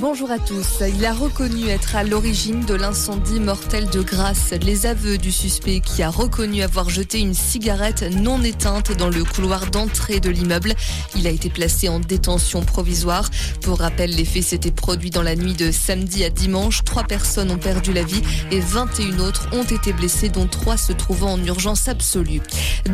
Bonjour à tous. Il a reconnu être à l'origine de l'incendie mortel de Grasse. Les aveux du suspect qui a reconnu avoir jeté une cigarette non éteinte dans le couloir d'entrée de l'immeuble. Il a été placé en détention provisoire. Pour rappel, les faits s'étaient produits dans la nuit de samedi à dimanche. Trois personnes ont perdu la vie et 21 autres ont été blessées, dont trois se trouvant en urgence absolue.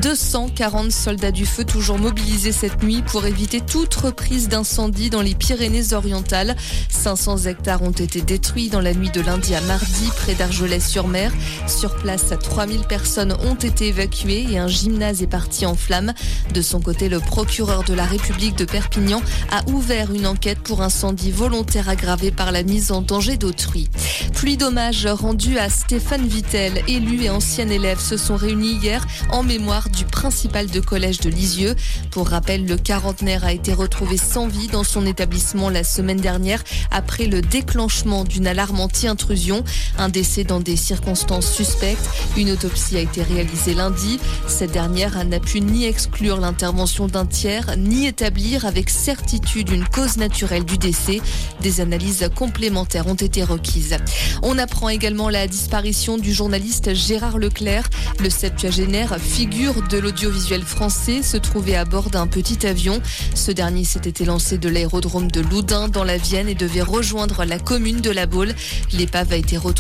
240 soldats du feu toujours mobilisés cette nuit pour éviter toute reprise d'incendie dans les Pyrénées-Orientales. 500 hectares ont été détruits dans la nuit de lundi à mardi près d'Argelès-sur-Mer. Sur place, 3000 personnes ont été évacuées et un gymnase est parti en flammes. De son côté, le procureur de la République de Perpignan a ouvert une enquête pour incendie volontaire aggravé par la mise en danger d'autrui. Pluie d'hommage rendu à Stéphane Vittel, élu et ancien élève, se sont réunis hier en mémoire du principal de collège de Lisieux. Pour rappel, le quarantenaire a été retrouvé sans vie dans son la semaine dernière après le déclenchement d'une alarme anti-intrusion. Un décès dans des circonstances suspectes. Une autopsie a été réalisée lundi. Cette dernière n'a pu ni exclure l'intervention d'un tiers, ni établir avec certitude une cause naturelle du décès. Des analyses complémentaires ont été requises. On apprend également la disparition du journaliste Gérard Leclerc. Le septuagénaire, figure de l'audiovisuel français, se trouvait à bord d'un petit avion. Ce dernier s'était lancé de l'aérodrome de Loudun dans la Vienne et devait rejoindre la commune de La Baule. L'épave a été retrouvée